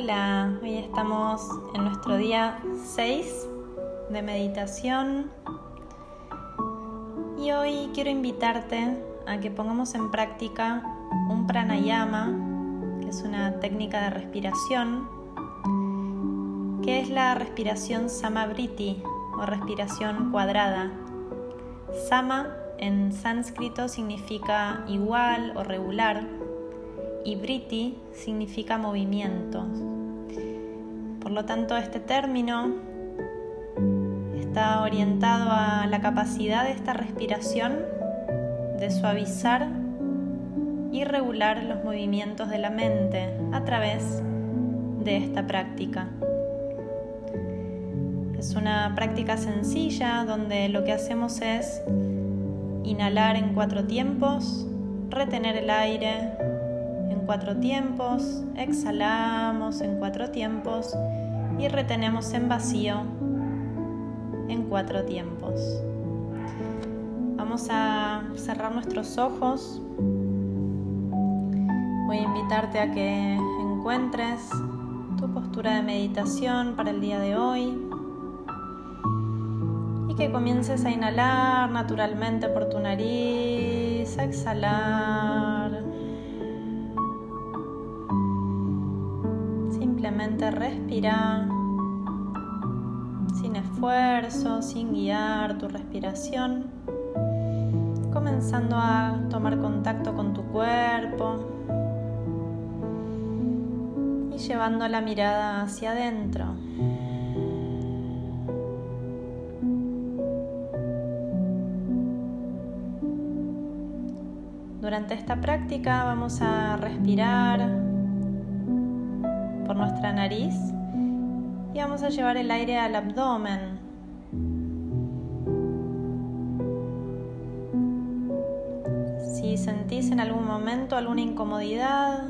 Hola, hoy estamos en nuestro día 6 de meditación y hoy quiero invitarte a que pongamos en práctica un pranayama, que es una técnica de respiración, que es la respiración samavriti o respiración cuadrada. Sama en sánscrito significa igual o regular y briti significa movimiento. Por lo tanto, este término está orientado a la capacidad de esta respiración de suavizar y regular los movimientos de la mente a través de esta práctica. Es una práctica sencilla donde lo que hacemos es inhalar en cuatro tiempos, retener el aire cuatro tiempos, exhalamos en cuatro tiempos y retenemos en vacío en cuatro tiempos. Vamos a cerrar nuestros ojos. Voy a invitarte a que encuentres tu postura de meditación para el día de hoy que comiences a inhalar naturalmente por tu nariz, a exhalar. Simplemente respira sin esfuerzo, sin guiar tu respiración, comenzando a tomar contacto con tu cuerpo y llevando la mirada hacia adentro. Durante esta práctica vamos a respirar nuestra nariz y vamos a llevar el aire al abdomen. Si sentís en algún momento alguna incomodidad,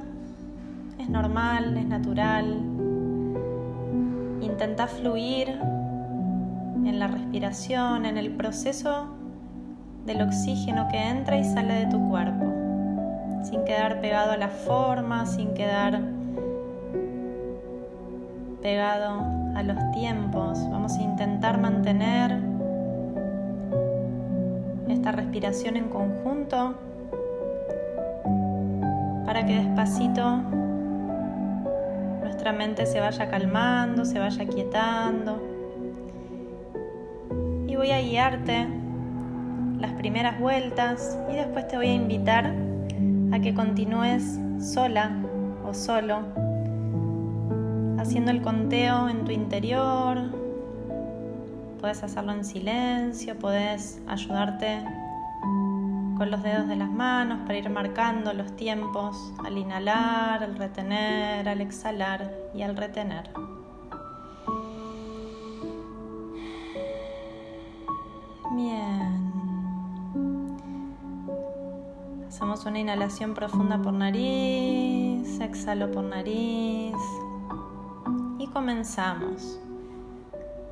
es normal, es natural. Intenta fluir en la respiración, en el proceso del oxígeno que entra y sale de tu cuerpo, sin quedar pegado a la forma, sin quedar pegado a los tiempos. Vamos a intentar mantener esta respiración en conjunto para que despacito nuestra mente se vaya calmando, se vaya quietando. Y voy a guiarte las primeras vueltas y después te voy a invitar a que continúes sola o solo, haciendo el conteo en tu interior. Puedes hacerlo en silencio, puedes ayudarte con los dedos de las manos para ir marcando los tiempos al inhalar, al retener, al exhalar y al retener. Bien. Hacemos una inhalación profunda por nariz, exhalo por nariz comenzamos.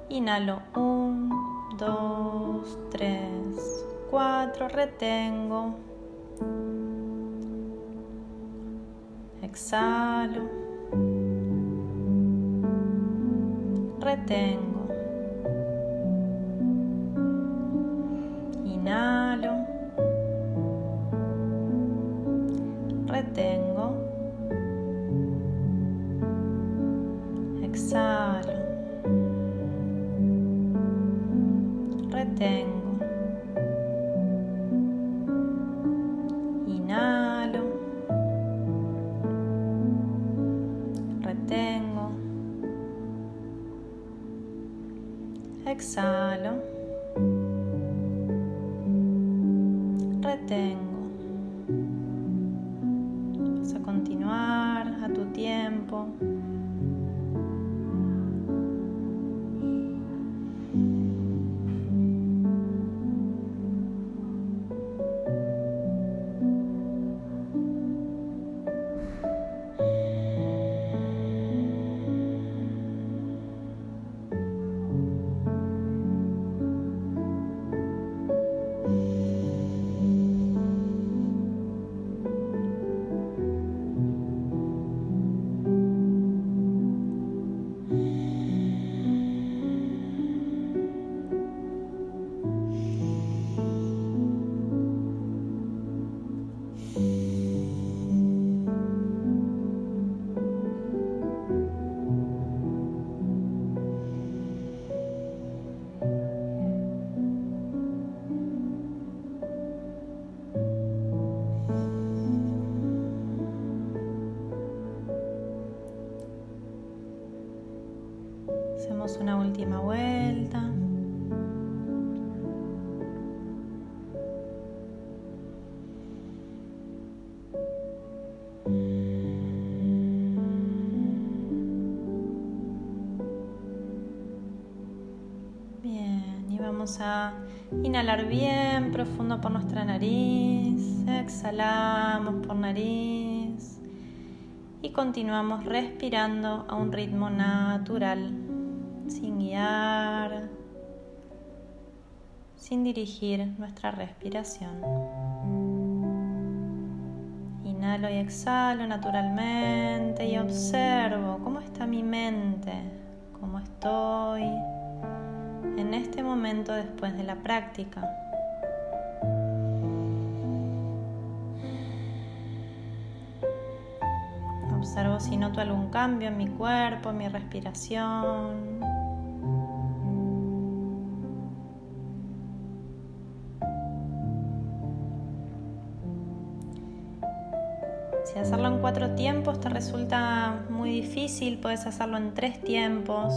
Inhalo 1, 2, 3, 4, retengo. Exhalo. Retengo. Exhalo, retengo, inhalo, retengo, exhalo, retengo. Una última vuelta. Bien, y vamos a inhalar bien profundo por nuestra nariz, exhalamos por nariz. Y continuamos respirando a un ritmo natural, sin guiar, sin dirigir nuestra respiración. Inhalo y exhalo naturalmente y observo cómo está mi mente, cómo estoy en este momento después de la práctica. Observo si noto algún cambio en mi cuerpo, en mi respiración. Cuatro tiempos te resulta muy difícil, puedes hacerlo en tres tiempos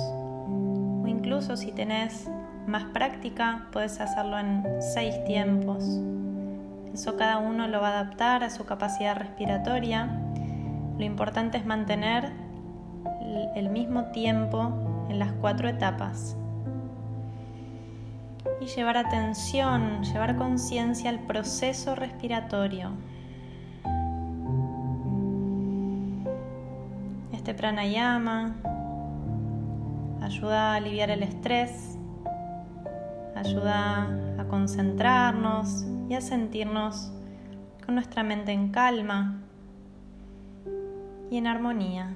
incluso si tenés más práctica, puedes hacerlo en seis tiempos. Eso cada uno lo va a adaptar a su capacidad respiratoria. Lo importante es mantener el mismo tiempo en las cuatro etapas. Y llevar atención, llevar conciencia al proceso respiratorio. Este pranayama ayuda a aliviar el estrés, ayuda a concentrarnos y a sentirnos con nuestra mente en calma y en armonía.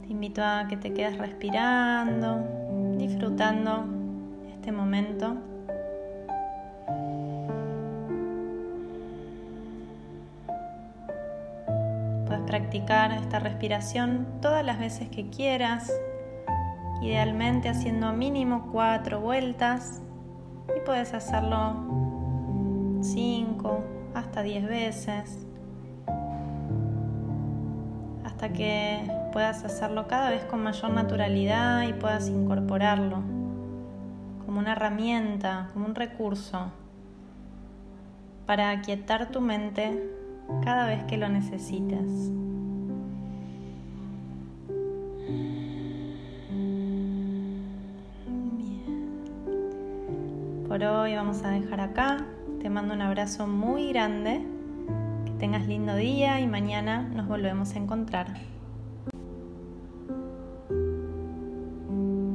Te invito a que te quedes respirando, disfrutando este momento. Practicar esta respiración todas las veces que quieras, idealmente haciendo mínimo cuatro vueltas y puedes hacerlo cinco hasta diez veces hasta que puedas hacerlo cada vez con mayor naturalidad y puedas incorporarlo como una herramienta, como un recurso para aquietar tu mente cada vez que lo necesites. Por hoy vamos a dejar acá. Te mando un abrazo muy grande. Que tengas lindo día y mañana nos volvemos a encontrar.